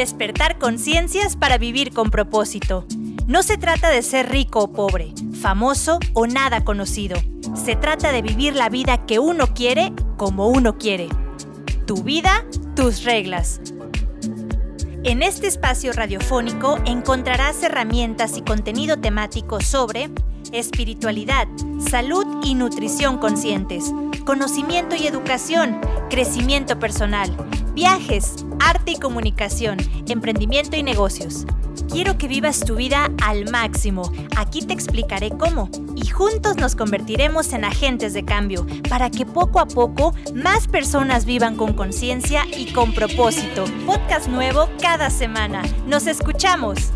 Despertar conciencias para vivir con propósito. No se trata de ser rico o pobre, famoso o nada conocido. Se trata de vivir la vida que uno quiere como uno quiere. Tu vida, tus reglas. En este espacio radiofónico encontrarás herramientas y contenido temático sobre espiritualidad, salud y nutrición conscientes, conocimiento y educación, crecimiento personal, viajes, arte y comunicación, emprendimiento y negocios. Quiero que vivas tu vida al máximo. Aquí te explicaré cómo. Y juntos nos convertiremos en agentes de cambio para que poco a poco más personas vivan con conciencia y con propósito. Podcast nuevo cada semana. Nos escuchamos.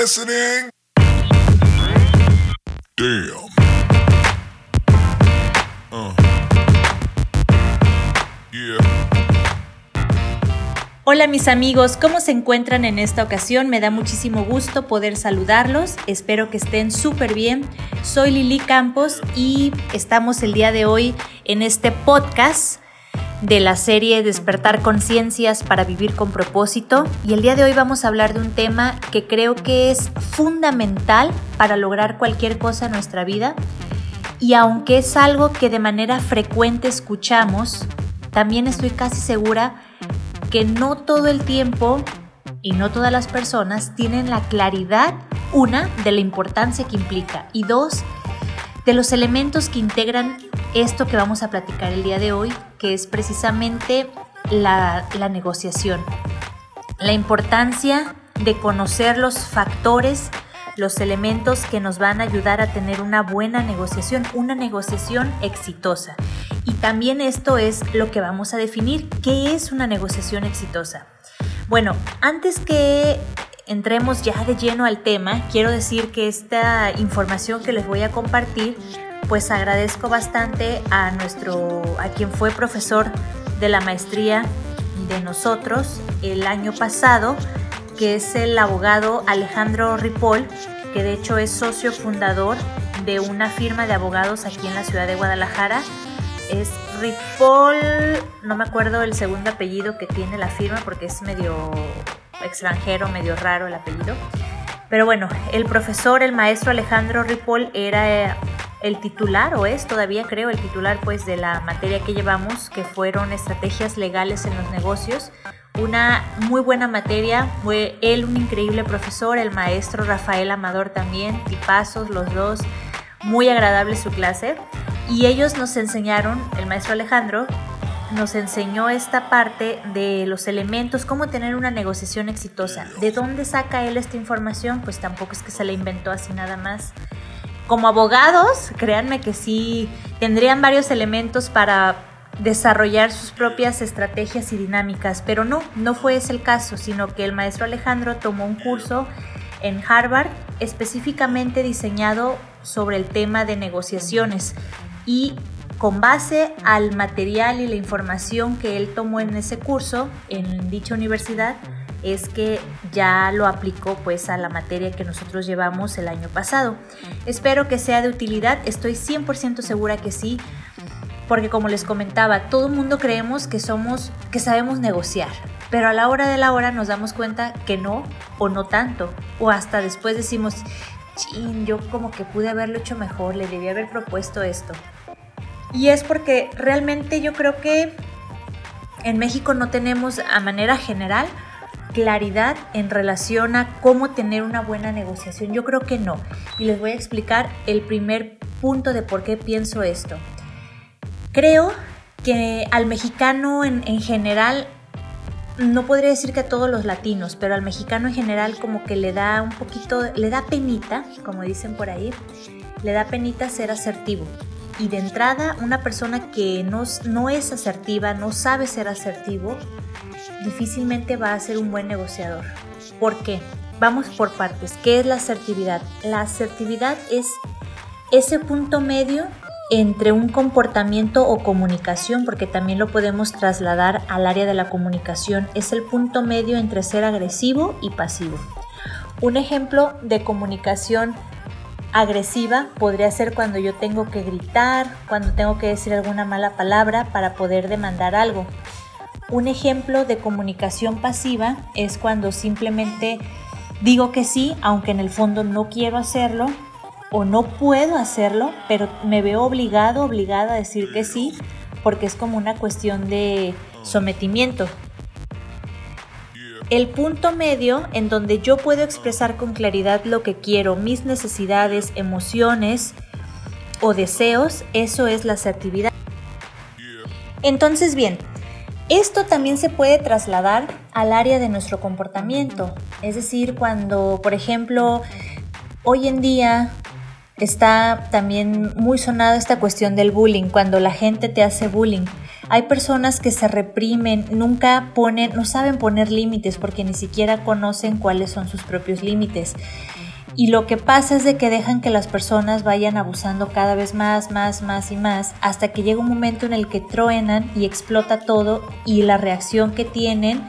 Uh. Hola mis amigos, ¿cómo se encuentran en esta ocasión? Me da muchísimo gusto poder saludarlos, espero que estén súper bien. Soy Lili Campos y estamos el día de hoy en este podcast de la serie Despertar Conciencias para Vivir con Propósito. Y el día de hoy vamos a hablar de un tema que creo que es fundamental para lograr cualquier cosa en nuestra vida. Y aunque es algo que de manera frecuente escuchamos, también estoy casi segura que no todo el tiempo y no todas las personas tienen la claridad, una, de la importancia que implica y dos, de los elementos que integran esto que vamos a platicar el día de hoy, que es precisamente la, negociación. La importancia de conocer los factores, los elementos que nos van a ayudar a tener una buena negociación, una negociación exitosa. Y también esto es lo que vamos a definir, ¿qué es una negociación exitosa? Bueno, antes que entremos ya de lleno al tema, quiero decir que esta información que les voy a compartir, pues agradezco bastante a nuestro, a quien fue profesor de la maestría de nosotros el año pasado, que es el abogado Alejandro Ripoll, que de hecho es socio fundador de una firma de abogados aquí en la ciudad de Guadalajara. Es Ripoll, no me acuerdo el segundo apellido que tiene la firma porque es medio extranjero, medio raro el apellido. Pero bueno, el profesor, el maestro Alejandro Ripoll era el titular, o es todavía creo el titular pues de la materia que llevamos, que fueron estrategias legales en los negocios. Una muy buena materia, fue él un increíble profesor, el maestro Rafael Amador también, tipazos los dos, muy agradable su clase. Y ellos nos enseñaron, el maestro Alejandro, nos enseñó esta parte de los elementos, cómo tener una negociación exitosa. ¿De dónde saca él esta información? Pues tampoco es que se la inventó así nada más. Como abogados, créanme que sí tendrían varios elementos para desarrollar sus propias estrategias y dinámicas, pero no, no fue ese el caso, sino que el maestro Alejandro tomó un curso en Harvard específicamente diseñado sobre el tema de negociaciones y con base al material y la información que él tomó en ese curso, en dicha universidad, es que ya lo aplicó pues a la materia que nosotros llevamos el año pasado. Espero que sea de utilidad, estoy 100% segura que sí, porque como les comentaba, todo el mundo creemos que somos que sabemos negociar, pero a la hora de la hora nos damos cuenta que no o no tanto, o hasta después decimos, "Chin, yo como que pude haberlo hecho mejor, le debí haber propuesto esto." Y es porque realmente yo creo que en México no tenemos a manera general claridad en relación a cómo tener una buena negociación. Yo creo que no. Y les voy a explicar el primer punto de por qué pienso esto. Creo que al mexicano en, en general, no podría decir que a todos los latinos, pero al mexicano en general como que le da un poquito, le da penita, como dicen por ahí, le da penita ser asertivo. Y de entrada, una persona que no, es asertiva, no sabe ser asertivo, difícilmente va a ser un buen negociador. ¿Por qué? Vamos por partes. ¿Qué es la asertividad? La asertividad es ese punto medio entre un comportamiento o comunicación, porque también lo podemos trasladar al área de la comunicación, es el punto medio entre ser agresivo y pasivo. Un ejemplo de comunicación agresiva podría ser cuando yo tengo que gritar, cuando tengo que decir alguna mala palabra para poder demandar algo. Un ejemplo de comunicación pasiva es cuando simplemente digo que sí, aunque en el fondo no quiero hacerlo o no puedo hacerlo, pero me veo obligado, obligada a decir que sí, porque es como una cuestión de sometimiento. El punto medio en donde yo puedo expresar con claridad lo que quiero, mis necesidades, emociones o deseos, eso es la asertividad. Entonces, bien, esto también se puede trasladar al área de nuestro comportamiento. Es decir, cuando, por ejemplo, hoy en día está también muy sonada esta cuestión del bullying, cuando la gente te hace bullying. Hay personas que se reprimen, nunca ponen, no saben poner límites porque ni siquiera conocen cuáles son sus propios límites. Y lo que pasa es de que dejan que las personas vayan abusando cada vez más, más, más y más, hasta que llega un momento en el que truenan y explota todo y la reacción que tienen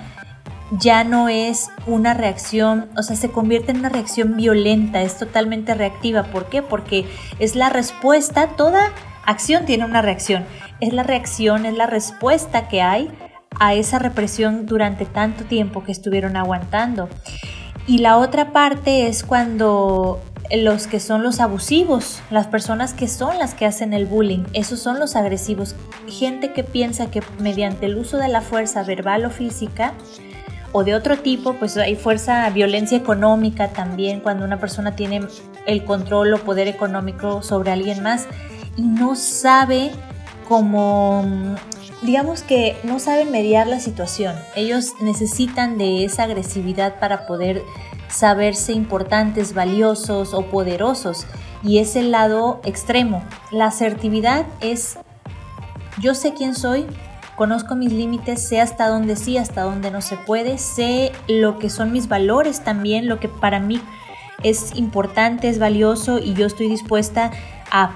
ya no es una reacción, o sea, se convierte en una reacción violenta, es totalmente reactiva. ¿Por qué? Porque es la respuesta, toda acción tiene una reacción es la reacción, es la respuesta que hay a esa represión durante tanto tiempo que estuvieron aguantando. Y la otra parte es cuando los que son los abusivos, las personas que son las que hacen el bullying, esos son los agresivos. Gente que piensa que mediante el uso de la fuerza verbal o física o de otro tipo, pues hay fuerza, violencia económica también, cuando una persona tiene el control o poder económico sobre alguien más y no sabe como, digamos que no saben mediar la situación. Ellos necesitan de esa agresividad para poder saberse importantes, valiosos o poderosos. Y es el lado extremo. La asertividad es, yo sé quién soy, conozco mis límites, sé hasta dónde sí, hasta dónde no se puede, sé lo que son mis valores también, lo que para mí es importante, es valioso y yo estoy dispuesta a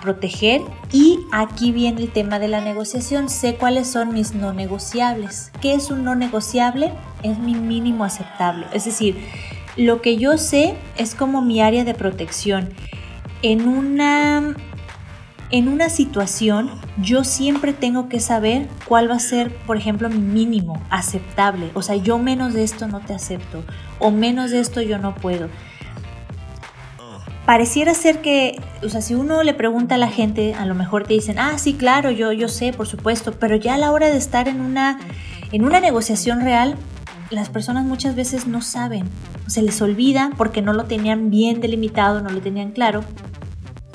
proteger y aquí viene el tema de la negociación. Sé cuáles son mis no negociables. ¿Qué es un no negociable? Es mi mínimo aceptable. Es decir, lo que yo sé es como mi área de protección. En una en una situación yo siempre tengo que saber cuál va a ser, por ejemplo, mi mínimo aceptable. O sea, yo menos de esto no te acepto o menos de esto yo no puedo pareciera ser que, o sea, si uno le pregunta a la gente, a lo mejor te dicen, ah, sí, claro, yo, yo sé, por supuesto, pero ya a la hora de estar en una, en una negociación real, las personas muchas veces no saben, se les olvida porque no lo tenían bien delimitado, no lo tenían claro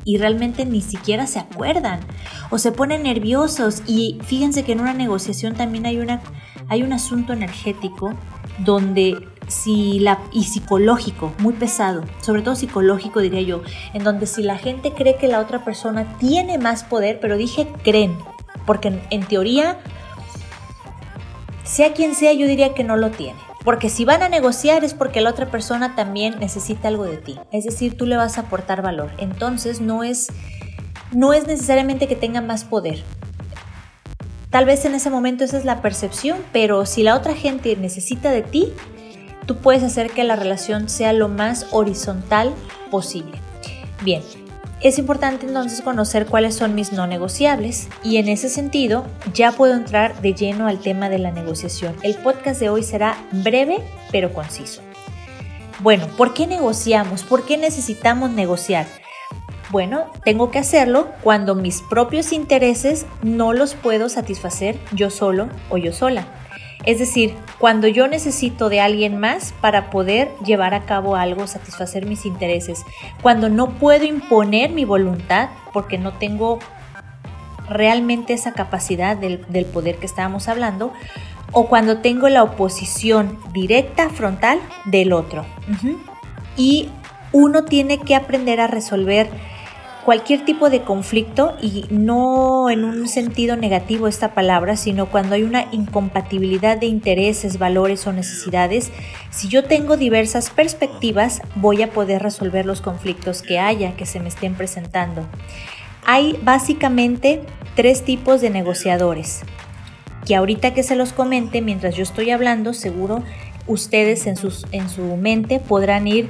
y realmente ni siquiera se acuerdan o se ponen nerviosos. Y fíjense que en una negociación también hay, una, hay un asunto energético donde si la, y psicológico, muy pesado, sobre todo psicológico diría yo, en donde si la gente cree que la otra persona tiene más poder, pero dije creen, porque en, teoría, sea quien sea, yo diría que no lo tiene. Porque si van a negociar es porque la otra persona también necesita algo de ti. Es decir, tú le vas a aportar valor. Entonces no es, no es necesariamente que tenga más poder. Tal vez en ese momento esa es la percepción, pero si la otra gente necesita de ti, tú puedes hacer que la relación sea lo más horizontal posible. Bien, es importante entonces conocer cuáles son mis no negociables y en ese sentido ya puedo entrar de lleno al tema de la negociación. El podcast de hoy será breve pero conciso. Bueno, ¿por qué negociamos? ¿Por qué necesitamos negociar? Bueno, tengo que hacerlo cuando mis propios intereses no los puedo satisfacer yo solo o yo sola. Es decir, cuando yo necesito de alguien más para poder llevar a cabo algo, satisfacer mis intereses, cuando no puedo imponer mi voluntad porque no tengo realmente esa capacidad del, poder que estábamos hablando, o cuando tengo la oposición directa, frontal del otro. Y uno tiene que aprender a resolver cualquier tipo de conflicto y no en un sentido negativo esta palabra, sino cuando hay una incompatibilidad de intereses, valores o necesidades, si yo tengo diversas perspectivas, voy a poder resolver los conflictos que haya, que se me estén presentando. Hay básicamente tres tipos de negociadores, que ahorita que se los comente, mientras yo estoy hablando, seguro ustedes en, sus, en su mente podrán ir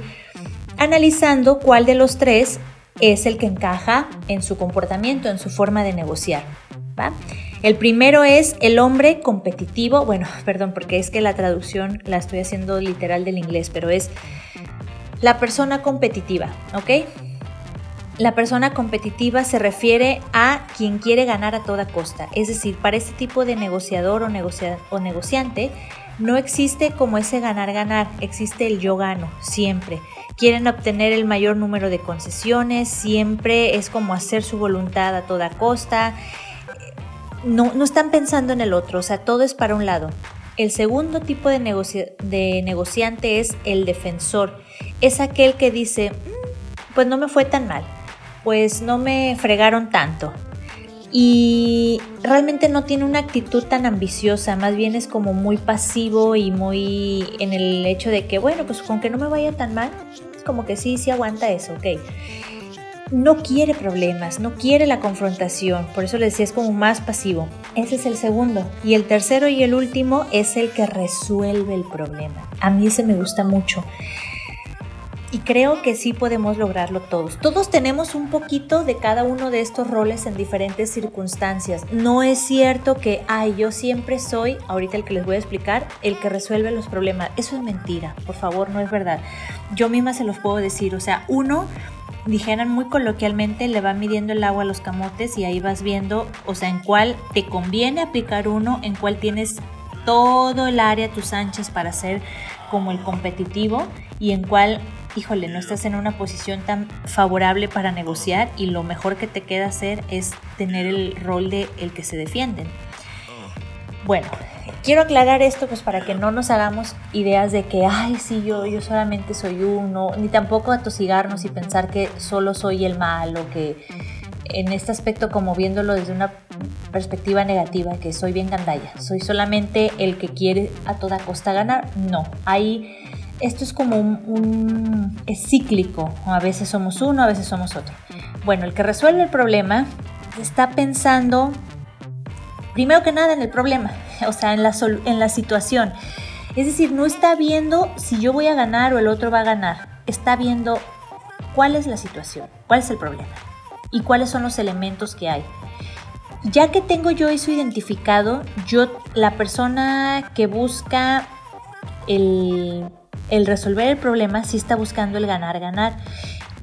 analizando cuál de los tres es el que encaja en su comportamiento, en su forma de negociar. El primero es el hombre competitivo, bueno, perdón, porque es que la traducción la estoy haciendo literal del inglés, pero es la persona competitiva, ¿ok? La persona competitiva se refiere a quien quiere ganar a toda costa, es decir, para este tipo de negociador o, negociante no existe como ese ganar-ganar, existe el yo gano, siempre. Quieren obtener el mayor número de concesiones, siempre es como hacer su voluntad a toda costa. No, no están pensando en el otro, o sea, todo es para un lado. El segundo tipo de, de negociante es el defensor. Es aquel que dice, mm, pues no me fue tan mal, pues no me fregaron tanto, y realmente no tiene una actitud tan ambiciosa, más bien es como muy pasivo y muy en el hecho de que, bueno, pues con que no me vaya tan mal, es como que sí, sí aguanta eso, ok. No quiere problemas, no quiere la confrontación, por eso le decía es como más pasivo. Ese es el segundo. Y el tercero y el último es el que resuelve el problema. A mí ese me gusta mucho y creo que sí podemos lograrlo todos. Todos tenemos un poquito de cada uno de estos roles en diferentes circunstancias. No es cierto que, ay, yo siempre soy, ahorita el que les voy a explicar, el que resuelve los problemas. Eso es mentira, por favor, no es verdad. Yo misma se los puedo decir, o sea, uno dijeran muy coloquialmente, le va midiendo el agua a los camotes y ahí vas viendo, o sea, en cuál te conviene aplicar uno, en cuál tienes todo el área a tus anchas para ser como el competitivo y en cuál híjole, no estás en una posición tan favorable para negociar y lo mejor que te queda hacer es tener el rol de el que se defienden. Bueno, quiero aclarar esto pues para que no nos hagamos ideas de que, ay, sí, yo, yo solamente soy uno, ni tampoco atosigarnos y pensar que solo soy el malo, que en este aspecto como viéndolo desde una perspectiva negativa, que soy bien gandalla, soy solamente el que quiere a toda costa ganar. No, hay esto es como un, cíclico, a veces somos uno, a veces somos otro. Bueno, el que resuelve el problema está pensando primero que nada en el problema, o sea, en la, en la situación. Es decir, no está viendo si yo voy a ganar o el otro va a ganar, está viendo cuál es la situación, cuál es el problema y cuáles son los elementos que hay. Ya que tengo yo eso identificado, yo la persona que busca el el resolver el problema sí está buscando el ganar-ganar.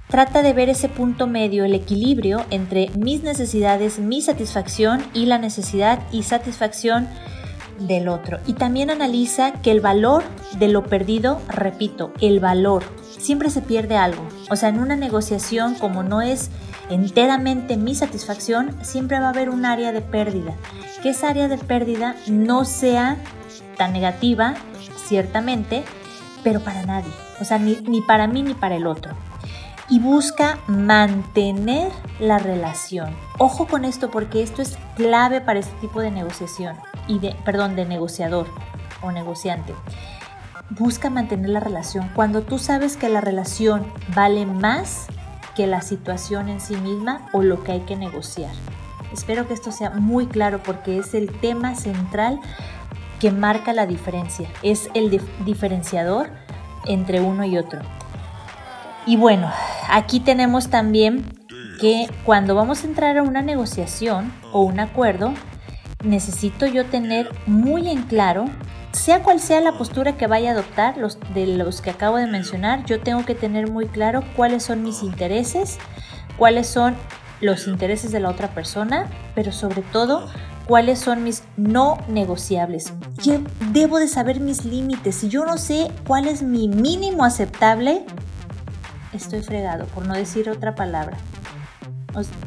Trata de ver ese punto medio, el equilibrio entre mis necesidades, mi satisfacción y la necesidad y satisfacción del otro. Y también analiza que el valor de lo perdido, repito, el valor, siempre se pierde algo. O sea, en una negociación, como no es enteramente mi satisfacción, siempre va a haber un área de pérdida. Que esa área de pérdida no sea tan negativa, ciertamente, pero para nadie, o sea, ni, para mí ni para el otro. Y busca mantener la relación. Ojo con esto porque esto es clave para este tipo de negociación, y de, perdón, de negociador o negociante. Busca mantener la relación. Cuando tú sabes que la relación vale más que la situación en sí misma o lo que hay que negociar. Espero que esto sea muy claro porque es el tema central que marca la diferencia, es el diferenciador entre uno y otro. Y bueno, aquí tenemos también que cuando vamos a entrar a una negociación o un acuerdo, necesito yo tener muy en claro, sea cual sea la postura que vaya a adoptar, los de los que acabo de mencionar, yo tengo que tener muy claro cuáles son mis intereses, cuáles son los intereses de la otra persona, pero sobre todo cuáles son mis no negociables. Yo debo de saber mis límites. Si yo no sé cuál es mi mínimo aceptable, estoy fregado, por no decir otra palabra.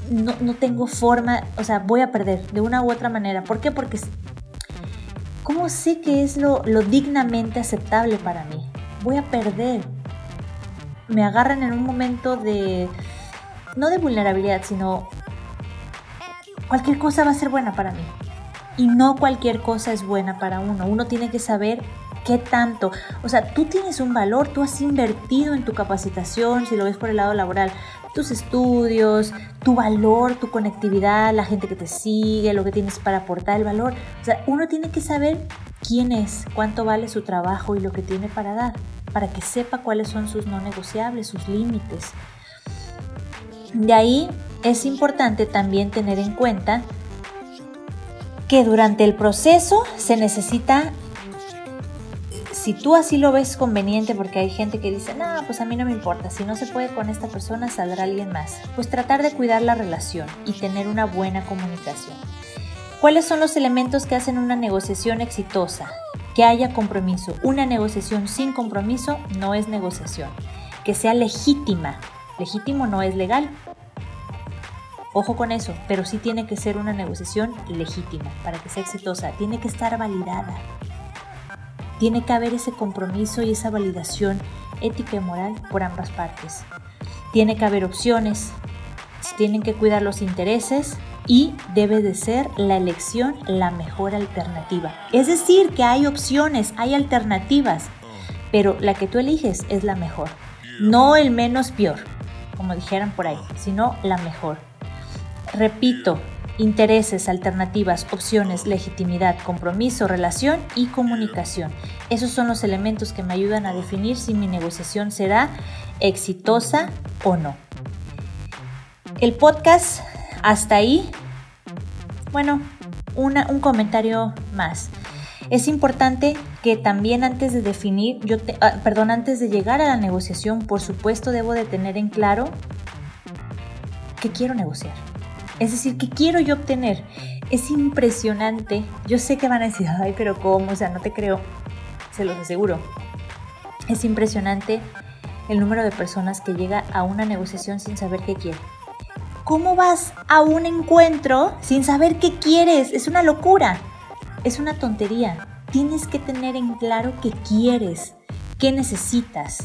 No, tengo forma, o sea, voy a perder de una u otra manera. ¿Por qué? Porque ¿cómo sé que es lo dignamente aceptable para mí? Voy a perder. Me agarran en un momento de, no de vulnerabilidad, sino cualquier cosa va a ser buena para mí. Y no cualquier cosa es buena para uno. Uno tiene que saber qué tanto. O sea, tú tienes un valor, tú has invertido en tu capacitación, si lo ves por el lado laboral, tus estudios, tu valor, tu conectividad, la gente que te sigue, lo que tienes para aportar el valor. O sea, uno tiene que saber quién es, cuánto vale su trabajo y lo que tiene para dar, para que sepa cuáles son sus no negociables, sus límites. De ahí es importante también tener en cuenta que durante el proceso se necesita si tú así lo ves conveniente, porque hay gente que dice, no, pues a mí no me importa, si no se puede con esta persona, saldrá alguien más. Pues tratar de cuidar la relación y tener una buena comunicación. ¿Cuáles son los elementos que hacen una negociación exitosa? Que haya compromiso. Una negociación sin compromiso no es negociación. Que sea legítima. Legítimo no es legal. Ojo con eso, pero sí tiene que ser una negociación legítima para que sea exitosa. Tiene que estar validada. Tiene que haber ese compromiso y esa validación ética y moral por ambas partes. Tiene que haber opciones, tienen que cuidar los intereses y debe de ser la elección la mejor alternativa. Es decir, que hay opciones, hay alternativas, pero la que tú eliges es la mejor. No el menos peor, como dijeran por ahí, sino la mejor. Repito, intereses, alternativas, opciones, legitimidad, compromiso, relación y comunicación. Esos son los elementos que me ayudan a definir si mi negociación será exitosa o no. El podcast hasta ahí. Bueno, un comentario más. Es importante que también antes de definir, yo ah, perdón, antes de llegar a la negociación, por supuesto debo de tener en claro que quiero negociar es decir, ¿qué quiero yo obtener? Es impresionante. Yo sé que van a decir, ay, pero ¿cómo? O sea, no te creo. Se los aseguro. Es impresionante el número de personas que llega a una negociación sin saber qué quiere. ¿Cómo vas a un encuentro sin saber qué quieres? Es una locura. Es una tontería. Tienes que tener en claro qué quieres, qué necesitas,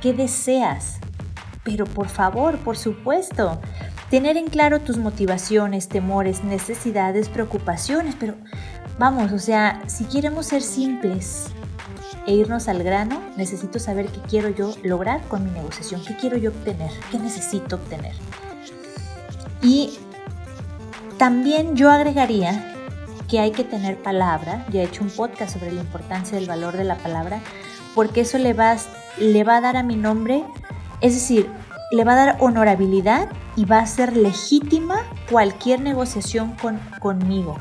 qué deseas. Pero por favor, por supuesto, tener en claro tus motivaciones, temores, necesidades, preocupaciones, pero vamos, o sea, si queremos ser simples e irnos al grano, necesito saber qué quiero yo lograr con mi negociación, qué quiero yo obtener, qué necesito obtener. Y también yo agregaría que hay que tener palabra, ya he hecho un podcast sobre la importancia del valor de la palabra, porque eso le va, le va a dar a mi nombre, es decir, le va a dar honorabilidad y va a ser legítima cualquier negociación con, conmigo.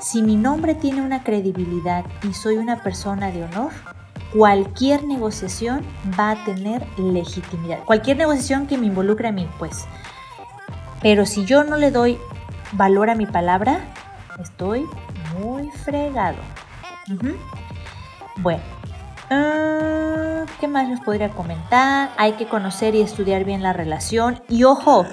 Si mi nombre tiene una credibilidad y soy una persona de honor, cualquier negociación va a tener legitimidad. Cualquier negociación que me involucre a mí, pues. Pero si yo no le doy valor a mi palabra, estoy muy fregado. Bueno, Ah, ¿Qué más les podría comentar? Hay que conocer y estudiar bien la relación. Y ojo,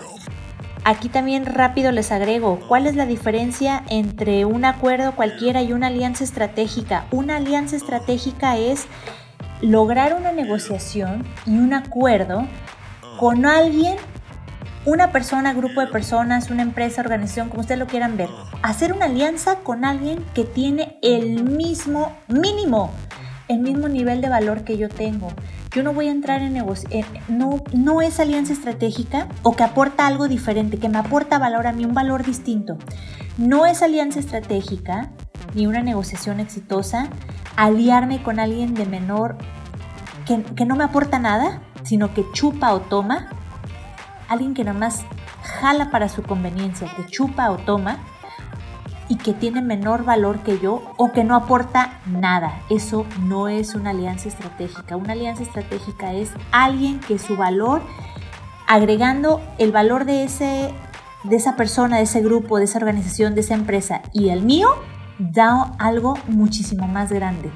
aquí también rápido les agrego, ¿cuál es la diferencia entre un acuerdo cualquiera y una alianza estratégica? Una alianza estratégica es lograr una negociación y un acuerdo con alguien, una persona, grupo de personas, una empresa, organización, como ustedes lo quieran ver. Hacer una alianza con alguien que tiene el mismo mínimo el mismo nivel de valor que yo tengo. Yo no voy a entrar en negociación, no, no es alianza estratégica o que aporta algo diferente, que me aporta valor a mí, un valor distinto. No es alianza estratégica ni una negociación exitosa aliarme con alguien de menor que, que no me aporta nada, sino que chupa o toma. Alguien que más jala para su conveniencia, que chupa o toma y que tiene menor valor que yo o que no aporta nada. Eso no es una alianza estratégica. Una alianza estratégica es alguien que su valor, agregando el valor de, ese, de esa persona, de ese grupo, de esa organización, de esa empresa y el mío, da algo muchísimo más grande.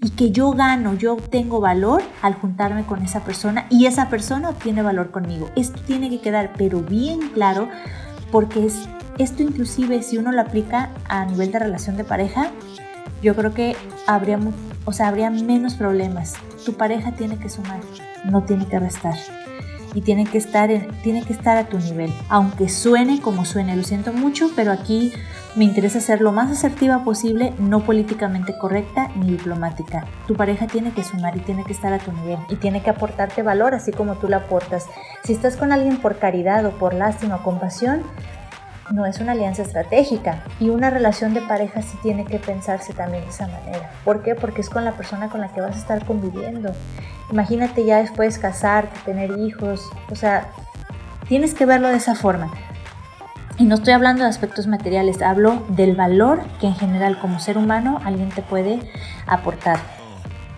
Y que yo gano, yo obtengo valor al juntarme con esa persona y esa persona obtiene valor conmigo. Esto tiene que quedar pero bien claro porque es esto inclusive si uno lo aplica a nivel de relación de pareja, yo creo que habría, o sea, habría menos problemas. Tu pareja tiene que sumar, no tiene que restar. Y tiene que, estar tiene que estar a tu nivel. Aunque suene como suene, lo siento mucho, pero aquí Me interesa ser lo más asertiva posible, no políticamente correcta ni diplomática. Tu pareja tiene que sumar y tiene que estar a tu nivel y tiene que aportarte valor así como tú la aportas. Si estás con alguien por caridad o por lástima o compasión, no es una alianza estratégica y una relación de pareja sí tiene que pensarse también de esa manera. ¿Por qué? Porque es con la persona con la que vas a estar conviviendo. Imagínate ya después casarte, tener hijos, o sea, tienes que verlo de esa forma. Y no estoy hablando de aspectos materiales, hablo del valor que en general como ser humano alguien te puede aportar.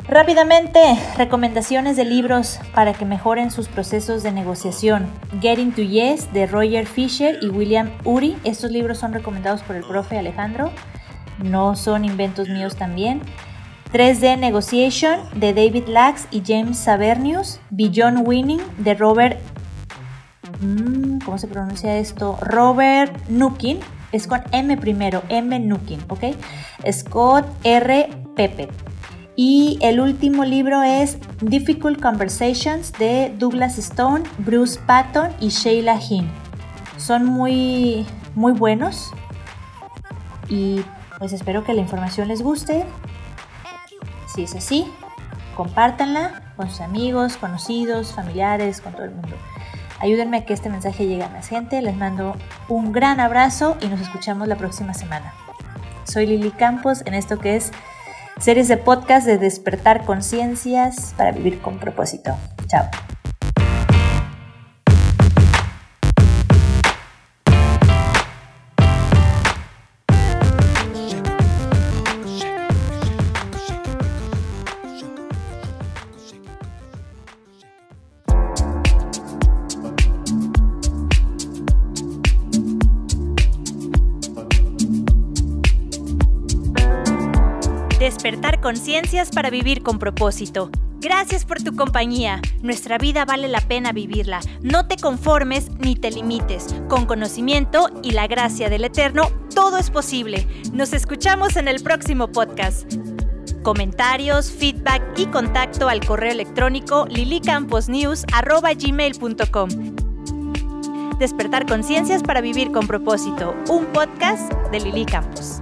Rápidamente, recomendaciones de libros para que mejoren sus procesos de negociación. Getting to Yes de Roger Fisher y William Uri. Estos libros son recomendados por el profe Alejandro. No son inventos míos también. 3D Negotiation de David Lax y James Sabernius. Beyond Winning de Robert... Mm, ¿Cómo se pronuncia esto? Robert Nukin. Es con M primero, M Nukin, ¿ok? Scott R. Pepe. Y el último libro es Difficult Conversations de Douglas Stone, Bruce Patton y Sheila Hinn. Son muy, muy buenos y pues espero que la información les guste. Si es así, compártanla con sus amigos, conocidos, familiares, con todo el mundo. Ayúdenme a que este mensaje llegue a más gente. Les mando un gran abrazo y nos escuchamos la próxima semana. Soy Lili Campos en esto que es series de podcast de despertar conciencias para vivir con propósito. Chao. Conciencias para vivir con propósito. Gracias por tu compañía. Nuestra vida vale la pena vivirla. No te conformes ni te limites. Con conocimiento y la gracia del Eterno, todo es posible. Nos escuchamos en el próximo podcast. Comentarios, feedback y contacto al correo electrónico lilicamposnews.gmail.com Despertar conciencias para vivir con propósito. Un podcast de Lili Campos.